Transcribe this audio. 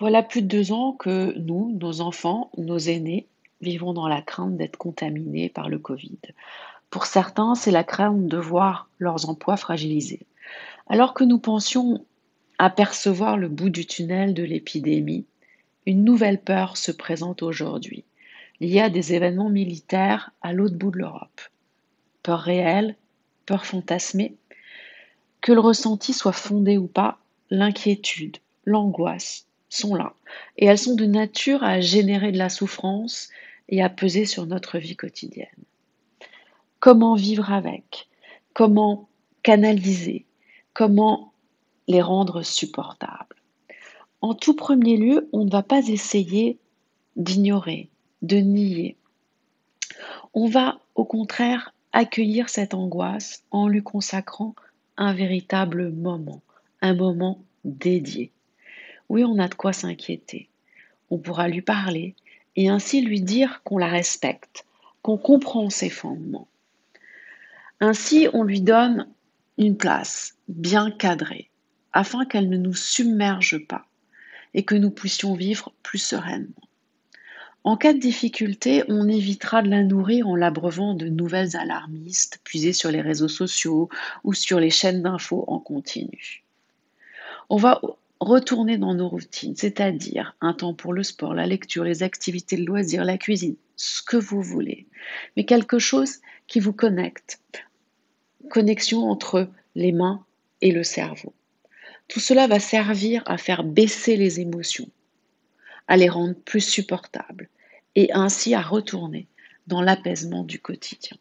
Voilà plus de deux ans que nous, nos enfants, nos aînés, vivons dans la crainte d'être contaminés par le Covid. Pour certains, c'est la crainte de voir leurs emplois fragilisés. Alors que nous pensions apercevoir le bout du tunnel de l'épidémie, une nouvelle peur se présente aujourd'hui, liée à des événements militaires à l'autre bout de l'Europe. Peur réelle, peur fantasmée, que le ressenti soit fondé ou pas, l'inquiétude, l'angoisse sont là. Et elles sont de nature à générer de la souffrance et à peser sur notre vie quotidienne. Comment vivre avec? Comment canaliser? Comment les rendre supportables? En tout premier lieu, on ne va pas essayer d'ignorer, de nier. On va au contraire accueillir cette angoisse en lui consacrant un véritable moment, un moment dédié. Oui, on a de quoi s'inquiéter. On pourra lui parler et ainsi lui dire qu'on la respecte, qu'on comprend ses fondements. Ainsi, on lui donne une place bien cadrée, afin qu'elle ne nous submerge pas et que nous puissions vivre plus sereinement. En cas de difficulté, on évitera de la nourrir en l'abreuvant de nouvelles alarmistes puisées sur les réseaux sociaux ou sur les chaînes d'infos en continu. On va retourner dans nos routines, c'est-à-dire un temps pour le sport, la lecture, les activités de loisirs, la cuisine, ce que vous voulez, mais quelque chose qui vous connecte. Connexion entre les mains et le cerveau. Tout cela va servir à faire baisser les émotions, à les rendre plus supportables et ainsi à retourner dans l'apaisement du quotidien.